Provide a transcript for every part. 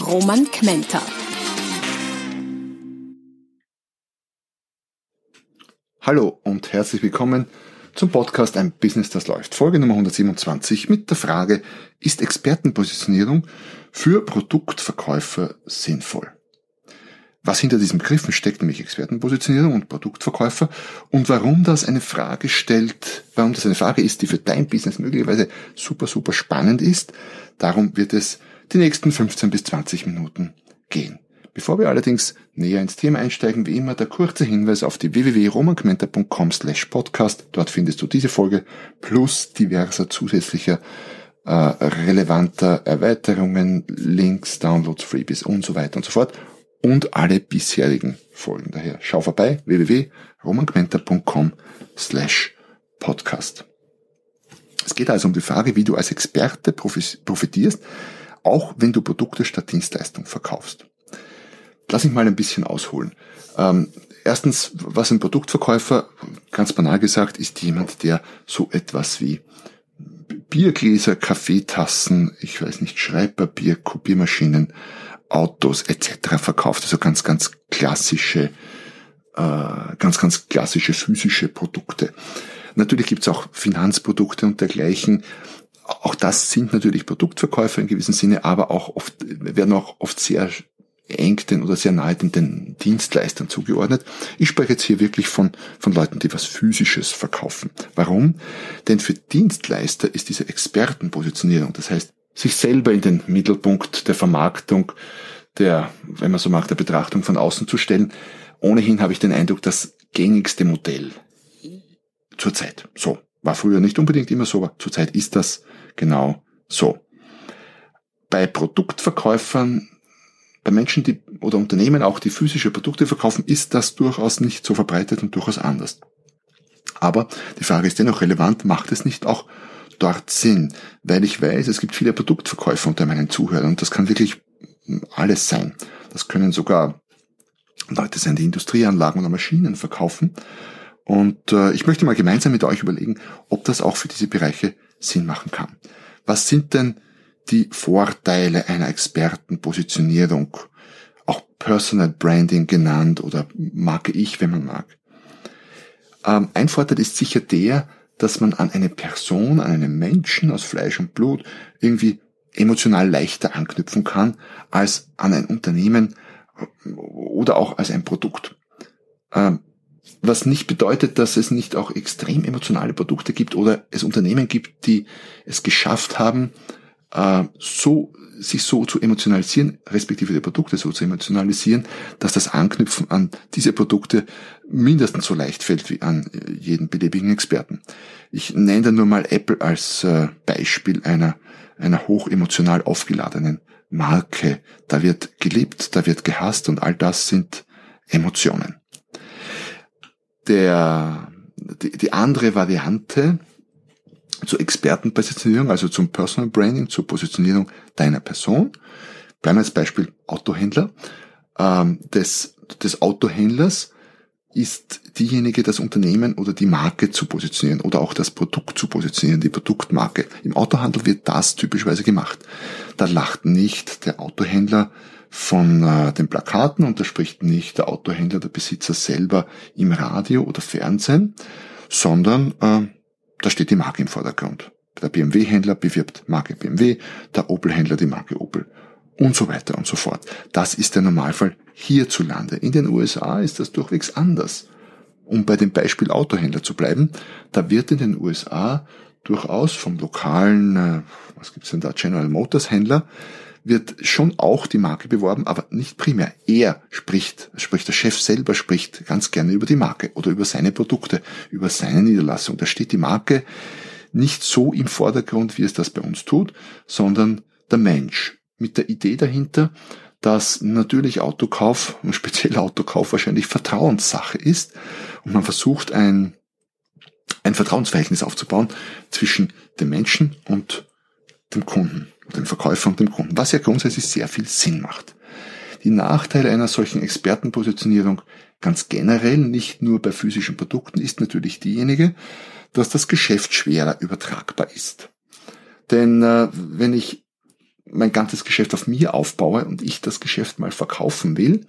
Roman Kmenter. Hallo und herzlich willkommen zum Podcast Ein Business, das läuft. Folge Nummer 127 mit der Frage, ist Expertenpositionierung für Produktverkäufer sinnvoll? Was hinter diesen Begriffen steckt, nämlich Expertenpositionierung und Produktverkäufer und warum das eine Frage stellt, warum das eine Frage ist, die für dein Business möglicherweise super, super spannend ist. Darum wird es die nächsten 15 bis 20 Minuten gehen. Bevor wir allerdings näher ins Thema einsteigen, wie immer der kurze Hinweis auf die www.romanquenter.com slash podcast. Dort findest du diese Folge plus diverser zusätzlicher äh, relevanter Erweiterungen, Links, Downloads, Freebies und so weiter und so fort und alle bisherigen Folgen. Daher schau vorbei www.romanquenter.com slash podcast. Es geht also um die Frage, wie du als Experte profitierst, auch wenn du Produkte statt Dienstleistung verkaufst. Lass mich mal ein bisschen ausholen. Ähm, erstens, was ein Produktverkäufer, ganz banal gesagt, ist jemand, der so etwas wie Biergläser, Kaffeetassen, ich weiß nicht, Schreibpapier, Kopiermaschinen, Autos etc. verkauft. Also ganz, ganz klassische, äh, ganz, ganz klassische physische Produkte. Natürlich gibt's auch Finanzprodukte und dergleichen. Auch das sind natürlich Produktverkäufer in gewissem Sinne, aber auch oft, werden auch oft sehr eng den oder sehr nahe den, den Dienstleistern zugeordnet. Ich spreche jetzt hier wirklich von, von Leuten, die was Physisches verkaufen. Warum? Denn für Dienstleister ist diese Expertenpositionierung, das heißt, sich selber in den Mittelpunkt der Vermarktung, der, wenn man so mag, der Betrachtung von außen zu stellen, ohnehin habe ich den Eindruck, das gängigste Modell zurzeit. So. War früher nicht unbedingt immer so, aber zurzeit ist das genau so. Bei Produktverkäufern bei Menschen, die oder Unternehmen auch, die physische Produkte verkaufen, ist das durchaus nicht so verbreitet und durchaus anders. Aber die Frage ist dennoch relevant, macht es nicht auch dort Sinn? Weil ich weiß, es gibt viele Produktverkäufer unter meinen Zuhörern und das kann wirklich alles sein. Das können sogar Leute sein, die Industrieanlagen oder Maschinen verkaufen. Und äh, ich möchte mal gemeinsam mit euch überlegen, ob das auch für diese Bereiche Sinn machen kann. Was sind denn die Vorteile einer Expertenpositionierung, auch Personal Branding genannt oder Marke ich, wenn man mag. Ähm, ein Vorteil ist sicher der, dass man an eine Person, an einen Menschen aus Fleisch und Blut irgendwie emotional leichter anknüpfen kann als an ein Unternehmen oder auch als ein Produkt. Ähm, was nicht bedeutet, dass es nicht auch extrem emotionale Produkte gibt oder es Unternehmen gibt, die es geschafft haben, äh, so sich so zu emotionalisieren, respektive die Produkte so zu emotionalisieren, dass das Anknüpfen an diese Produkte mindestens so leicht fällt wie an äh, jeden beliebigen Experten. Ich nenne da nur mal Apple als äh, Beispiel einer, einer hoch emotional aufgeladenen Marke. Da wird geliebt, da wird gehasst und all das sind Emotionen. Der, die, die andere Variante zur Expertenpositionierung, also zum Personal Branding, zur Positionierung deiner Person. Bleiben wir als Beispiel Autohändler. Ähm, des, des Autohändlers ist diejenige, das Unternehmen oder die Marke zu positionieren oder auch das Produkt zu positionieren, die Produktmarke. Im Autohandel wird das typischerweise gemacht. Da lacht nicht der Autohändler von äh, den Plakaten und da spricht nicht der Autohändler, der Besitzer selber im Radio oder Fernsehen, sondern äh, da steht die Marke im Vordergrund. Der BMW-Händler bewirbt Marke BMW, der Opel-Händler die Marke Opel und so weiter und so fort. Das ist der Normalfall hierzulande. In den USA ist das durchwegs anders. Um bei dem Beispiel Autohändler zu bleiben, da wird in den USA durchaus vom lokalen, äh, was gibt's denn da, General Motors Händler, wird schon auch die Marke beworben, aber nicht primär. Er spricht, spricht der Chef selber spricht ganz gerne über die Marke oder über seine Produkte, über seine Niederlassung. Da steht die Marke nicht so im Vordergrund, wie es das bei uns tut, sondern der Mensch. mit der Idee dahinter, dass natürlich Autokauf und speziell Autokauf wahrscheinlich Vertrauenssache ist und man versucht ein, ein Vertrauensverhältnis aufzubauen zwischen dem Menschen und dem Kunden, dem Verkäufer und dem Kunden, was ja grundsätzlich sehr viel Sinn macht. Die Nachteile einer solchen Expertenpositionierung ganz generell, nicht nur bei physischen Produkten, ist natürlich diejenige, dass das Geschäft schwerer übertragbar ist. Denn äh, wenn ich mein ganzes Geschäft auf mir aufbaue und ich das Geschäft mal verkaufen will,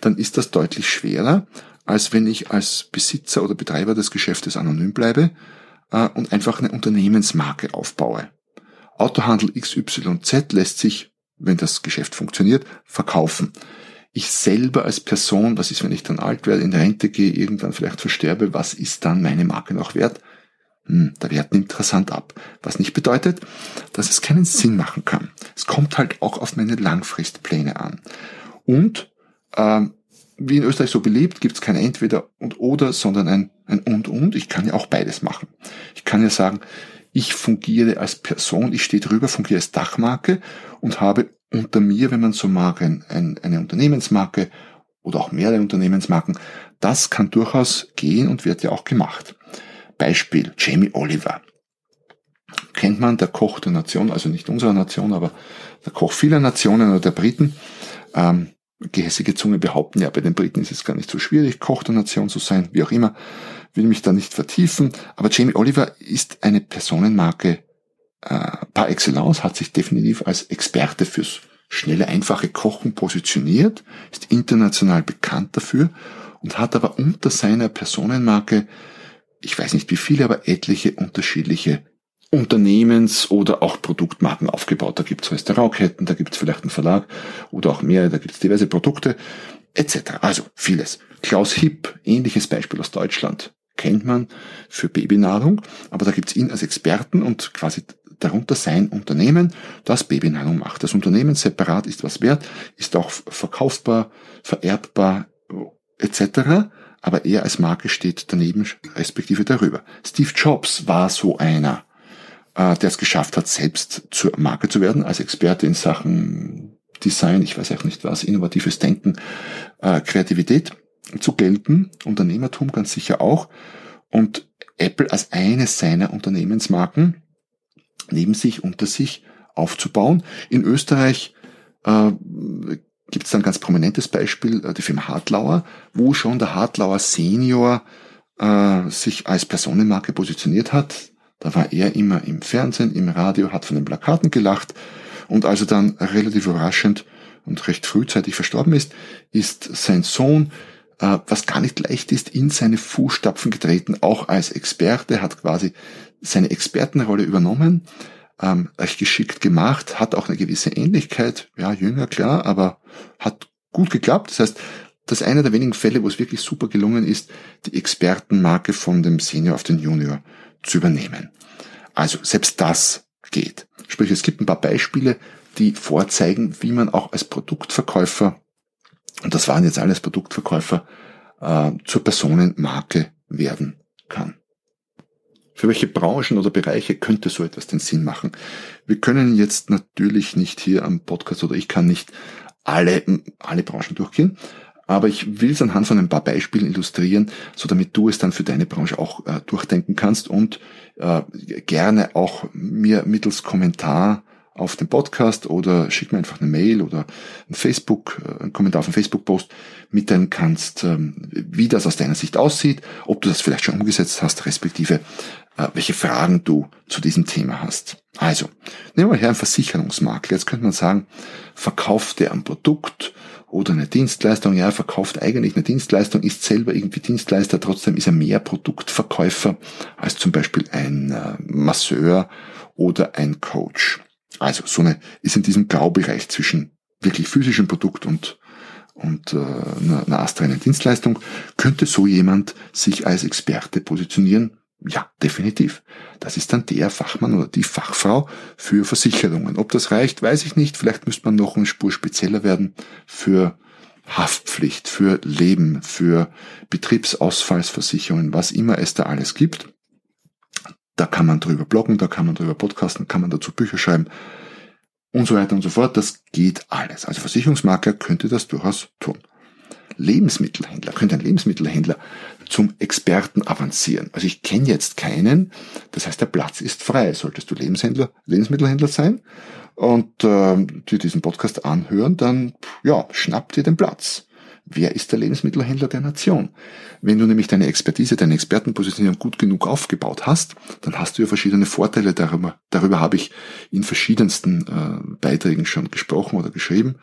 dann ist das deutlich schwerer, als wenn ich als Besitzer oder Betreiber des Geschäftes anonym bleibe äh, und einfach eine Unternehmensmarke aufbaue. Autohandel XYZ lässt sich, wenn das Geschäft funktioniert, verkaufen. Ich selber als Person, was ist, wenn ich dann alt werde, in Rente gehe, irgendwann vielleicht versterbe, was ist dann meine Marke noch wert? Hm, der Wert nimmt rasant ab. Was nicht bedeutet, dass es keinen Sinn machen kann. Es kommt halt auch auf meine Langfristpläne an. Und ähm, wie in Österreich so beliebt, gibt es kein Entweder und oder, sondern ein, ein und und. Ich kann ja auch beides machen. Ich kann ja sagen, ich fungiere als Person, ich stehe drüber, fungiere als Dachmarke und habe unter mir, wenn man so mag, ein, ein, eine Unternehmensmarke oder auch mehrere Unternehmensmarken. Das kann durchaus gehen und wird ja auch gemacht. Beispiel Jamie Oliver. Kennt man der Koch der Nation, also nicht unserer Nation, aber der Koch vieler Nationen oder der Briten. Ähm, gehässige Zunge behaupten, ja, bei den Briten ist es gar nicht so schwierig, Koch der Nation zu sein, wie auch immer. Will mich da nicht vertiefen. Aber Jamie Oliver ist eine Personenmarke äh, par excellence, hat sich definitiv als Experte fürs schnelle, einfache Kochen positioniert, ist international bekannt dafür und hat aber unter seiner Personenmarke ich weiß nicht wie viele, aber etliche unterschiedliche Unternehmens- oder auch Produktmarken aufgebaut. Da gibt es Restaurantketten, da gibt es vielleicht einen Verlag oder auch mehr, da gibt es diverse Produkte etc. Also vieles. Klaus Hipp, ähnliches Beispiel aus Deutschland, kennt man für Babynahrung, aber da gibt es ihn als Experten und quasi darunter sein Unternehmen, das Babynahrung macht. Das Unternehmen separat ist was wert, ist auch verkaufbar, vererbbar etc aber er als Marke steht daneben, respektive darüber. Steve Jobs war so einer, äh, der es geschafft hat, selbst zur Marke zu werden, als Experte in Sachen Design, ich weiß auch nicht was, innovatives Denken, äh, Kreativität zu gelten, Unternehmertum ganz sicher auch. Und Apple als eines seiner Unternehmensmarken neben sich, unter sich aufzubauen. In Österreich äh, gibt es ein ganz prominentes Beispiel, äh, die Firma Hartlauer, wo schon der Hartlauer Senior äh, sich als Personenmarke positioniert hat. Da war er immer im Fernsehen, im Radio, hat von den Plakaten gelacht und als er dann relativ überraschend und recht frühzeitig verstorben ist, ist sein Sohn, äh, was gar nicht leicht ist, in seine Fußstapfen getreten, auch als Experte, hat quasi seine Expertenrolle übernommen, ähm, recht geschickt gemacht, hat auch eine gewisse Ähnlichkeit, ja, jünger, klar, aber hat gut geklappt. Das heißt, das ist einer der wenigen Fälle, wo es wirklich super gelungen ist, die Expertenmarke von dem Senior auf den Junior zu übernehmen. Also selbst das geht. Sprich, es gibt ein paar Beispiele, die vorzeigen, wie man auch als Produktverkäufer, und das waren jetzt alles Produktverkäufer, äh, zur Personenmarke werden kann. Für welche Branchen oder Bereiche könnte so etwas den Sinn machen? Wir können jetzt natürlich nicht hier am Podcast oder ich kann nicht alle, alle Branchen durchgehen, aber ich will es anhand von ein paar Beispielen illustrieren, so damit du es dann für deine Branche auch äh, durchdenken kannst und äh, gerne auch mir mittels Kommentar auf den Podcast oder schick mir einfach eine Mail oder ein Facebook, äh, einen Kommentar auf einen Facebook-Post mitteilen kannst, ähm, wie das aus deiner Sicht aussieht, ob du das vielleicht schon umgesetzt hast, respektive äh, welche Fragen du zu diesem Thema hast. Also, nehmen wir her einen Versicherungsmakler. Jetzt könnte man sagen, verkauft er ein Produkt oder eine Dienstleistung? Ja, er verkauft eigentlich eine Dienstleistung, ist selber irgendwie Dienstleister, trotzdem ist er mehr Produktverkäufer als zum Beispiel ein äh, Masseur oder ein Coach. Also, so eine ist in diesem Graubereich zwischen wirklich physischem Produkt und und äh, einer, einer astreinen Dienstleistung, könnte so jemand sich als Experte positionieren, ja, definitiv. Das ist dann der Fachmann oder die Fachfrau für Versicherungen. Ob das reicht, weiß ich nicht. Vielleicht müsste man noch eine Spur spezieller werden für Haftpflicht, für Leben, für Betriebsausfallsversicherungen, was immer es da alles gibt. Da kann man drüber bloggen, da kann man drüber podcasten, kann man dazu Bücher schreiben. und so weiter und so fort. Das geht alles. Also Versicherungsmakler könnte das durchaus tun. Lebensmittelhändler, könnte ein Lebensmittelhändler zum Experten avancieren. Also ich kenne jetzt keinen, das heißt der Platz ist frei. Solltest du Lebenshändler, Lebensmittelhändler sein und äh, dir diesen Podcast anhören, dann ja, schnapp dir den Platz. Wer ist der Lebensmittelhändler der Nation? Wenn du nämlich deine Expertise, deine Expertenpositionierung gut genug aufgebaut hast, dann hast du ja verschiedene Vorteile. Darüber, darüber habe ich in verschiedensten äh, Beiträgen schon gesprochen oder geschrieben.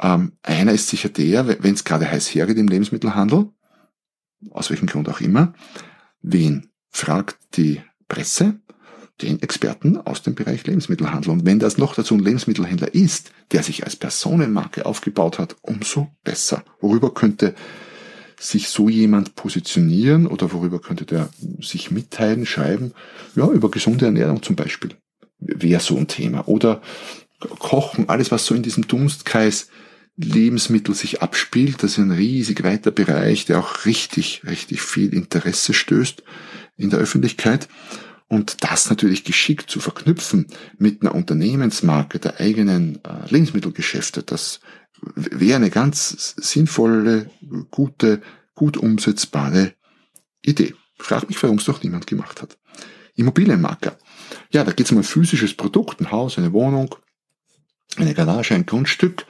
Ähm, einer ist sicher der, wenn es gerade heiß hergeht im Lebensmittelhandel, aus welchem Grund auch immer, wen fragt die Presse? Den Experten aus dem Bereich Lebensmittelhandel. Und wenn das noch dazu ein Lebensmittelhändler ist, der sich als Personenmarke aufgebaut hat, umso besser. Worüber könnte sich so jemand positionieren oder worüber könnte der sich mitteilen, schreiben? Ja, über gesunde Ernährung zum Beispiel. Wäre so ein Thema. Oder Kochen, alles was so in diesem Dunstkreis Lebensmittel sich abspielt. Das ist ein riesig weiter Bereich, der auch richtig, richtig viel Interesse stößt in der Öffentlichkeit. Und das natürlich geschickt zu verknüpfen mit einer Unternehmensmarke der eigenen äh, Lebensmittelgeschäfte, das wäre eine ganz sinnvolle, gute, gut umsetzbare Idee. Frag mich, warum es doch niemand gemacht hat. Immobilienmarker. Ja, da geht es um ein physisches Produkt, ein Haus, eine Wohnung, eine Garage, ein Grundstück.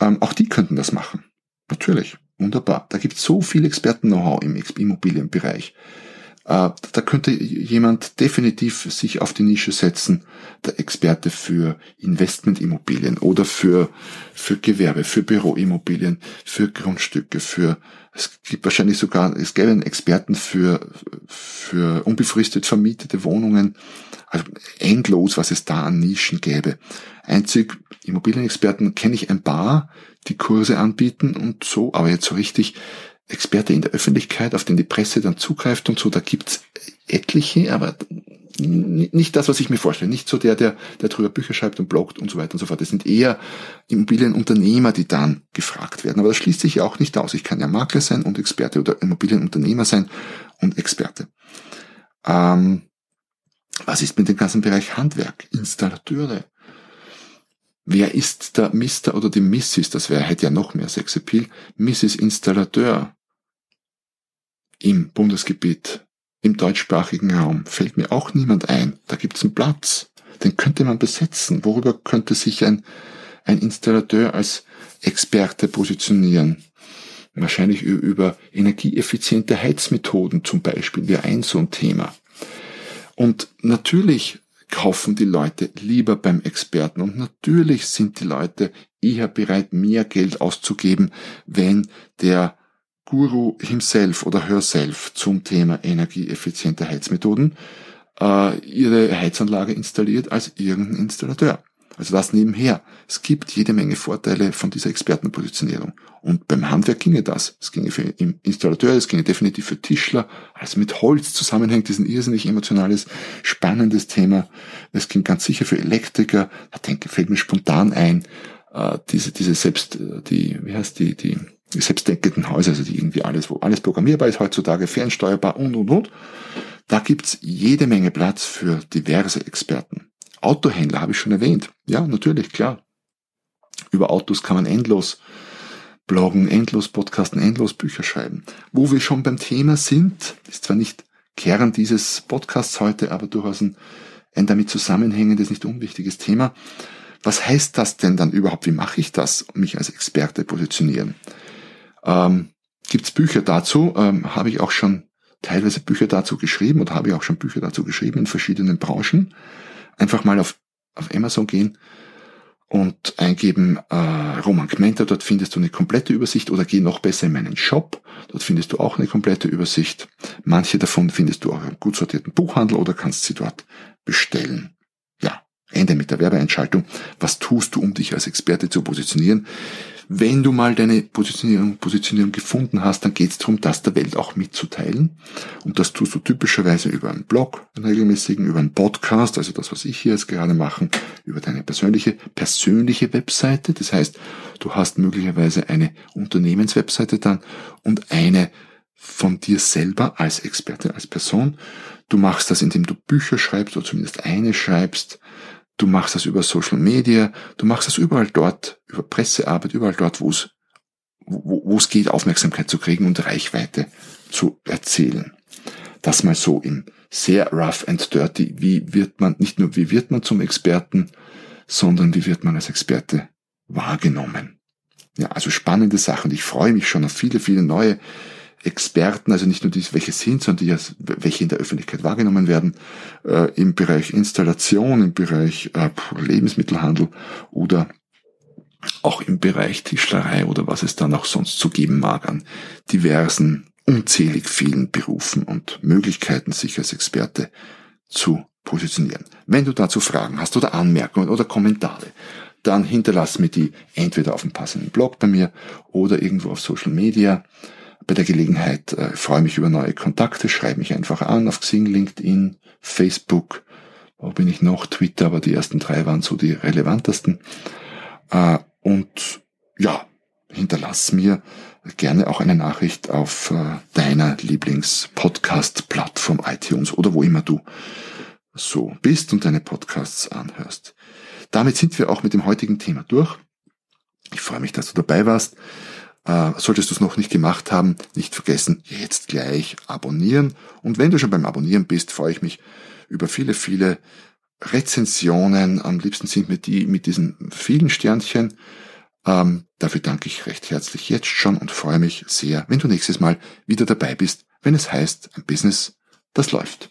Ähm, auch die könnten das machen. Natürlich. Wunderbar. Da gibt es so viel Experten-Know-how im Immobilienbereich. Äh, da könnte jemand definitiv sich auf die Nische setzen, der Experte für Investmentimmobilien oder für, für Gewerbe, für Büroimmobilien, für Grundstücke, für, es gibt wahrscheinlich sogar, es gäbe einen Experten für, für unbefristet vermietete Wohnungen. Also endlos, was es da an Nischen gäbe. Einzig Immobilienexperten kenne ich ein paar, die Kurse anbieten und so, aber jetzt so richtig Experte in der Öffentlichkeit, auf den die Presse dann zugreift und so, da gibt's etliche, aber nicht das, was ich mir vorstelle. Nicht so der, der, der drüber Bücher schreibt und bloggt und so weiter und so fort. Das sind eher Immobilienunternehmer, die dann gefragt werden. Aber das schließt sich ja auch nicht aus. Ich kann ja Makler sein und Experte oder Immobilienunternehmer sein und Experte. Ähm, was ist mit dem ganzen Bereich Handwerk? Installateure, Wer ist der Mr. oder die Mrs., das wäre, hätte ja noch mehr Sexappeal, Mrs. Installateur im Bundesgebiet, im deutschsprachigen Raum, fällt mir auch niemand ein. Da gibt's einen Platz, den könnte man besetzen. Worüber könnte sich ein, ein Installateur als Experte positionieren? Wahrscheinlich über energieeffiziente Heizmethoden zum Beispiel wäre ein so ein Thema. Und natürlich kaufen die Leute lieber beim Experten. Und natürlich sind die Leute eher bereit, mehr Geld auszugeben, wenn der Guru himself oder herself zum Thema energieeffiziente Heizmethoden äh, ihre Heizanlage installiert als irgendein Installateur. Also das nebenher. Es gibt jede Menge Vorteile von dieser Expertenpositionierung. Und beim Handwerk ginge das. Es ginge für Installateur, es ginge definitiv für Tischler. Also mit Holz zusammenhängt, ist ein irrsinnig emotionales, spannendes Thema. Es ging ganz sicher für Elektriker. Da denke, fällt mir spontan ein, äh, diese, diese selbst, äh, die, wie heißt die, die selbstdenkenden Häuser, also die irgendwie alles, wo alles programmierbar ist heutzutage, fernsteuerbar und, und, und. Da gibt's jede Menge Platz für diverse Experten. Autohändler habe ich schon erwähnt. Ja, natürlich, klar. Über Autos kann man endlos bloggen, endlos podcasten, endlos Bücher schreiben. Wo wir schon beim Thema sind, ist zwar nicht Kern dieses Podcasts heute, aber durchaus ein, ein damit zusammenhängendes, nicht unwichtiges Thema. Was heißt das denn dann überhaupt? Wie mache ich das, mich als Experte positionieren? Ähm, Gibt es Bücher dazu? Ähm, habe ich auch schon teilweise Bücher dazu geschrieben oder habe ich auch schon Bücher dazu geschrieben in verschiedenen Branchen einfach mal auf, auf Amazon gehen und eingeben äh, Roman Kmenter, dort findest du eine komplette Übersicht oder geh noch besser in meinen Shop, dort findest du auch eine komplette Übersicht. Manche davon findest du auch im gut sortierten Buchhandel oder kannst sie dort bestellen. Ja, Ende mit der Werbeeinschaltung. Was tust du, um dich als Experte zu positionieren? Wenn du mal deine Positionierung, Positionierung gefunden hast, dann geht es darum, das der Welt auch mitzuteilen. Und das tust du typischerweise über einen Blog, einen regelmäßigen, über einen Podcast, also das, was ich hier jetzt gerade mache, über deine persönliche, persönliche Webseite. Das heißt, du hast möglicherweise eine Unternehmenswebseite dann und eine von dir selber als Experte, als Person. Du machst das, indem du Bücher schreibst oder zumindest eine schreibst, du machst das über Social Media, du machst das überall dort, über Pressearbeit, überall dort, wo es, wo, es geht, Aufmerksamkeit zu kriegen und Reichweite zu erzielen. Das mal so in sehr rough and dirty. Wie wird man, nicht nur wie wird man zum Experten, sondern wie wird man als Experte wahrgenommen. Ja, also spannende Sachen. Ich freue mich schon auf viele, viele neue Experten, also nicht nur die, welche sind, sondern die, welche in der Öffentlichkeit wahrgenommen werden, äh, im Bereich Installation, im Bereich äh, Lebensmittelhandel oder auch im Bereich Tischlerei oder was es dann auch sonst zu geben mag an diversen, unzählig vielen Berufen und Möglichkeiten, sich als Experte zu positionieren. Wenn du dazu Fragen hast oder Anmerkungen oder Kommentare, dann hinterlass mir die entweder auf dem passenden Blog bei mir oder irgendwo auf Social Media. Bei der Gelegenheit äh, freue mich über neue Kontakte, schreib mich einfach an auf Xing, LinkedIn, Facebook, wo bin ich noch, Twitter, aber die ersten drei waren so die relevantesten. Äh, und ja, hinterlass mir gerne auch eine Nachricht auf äh, deiner Lieblings-Podcast-Plattform iTunes oder wo immer du so bist und deine Podcasts anhörst. Damit sind wir auch mit dem heutigen Thema durch. Ich freue mich, dass du dabei warst. Äh, solltest du es noch nicht gemacht haben, nicht vergessen, jetzt gleich abonnieren. Und wenn du schon beim Abonnieren bist, freue ich mich über viele, viele Rezensionen. Am liebsten sind mir die mit diesen vielen Sternchen. Ähm, dafür danke ich recht herzlich jetzt schon und freue mich sehr, wenn du nächstes Mal wieder dabei bist, wenn es heißt, ein Business, das läuft.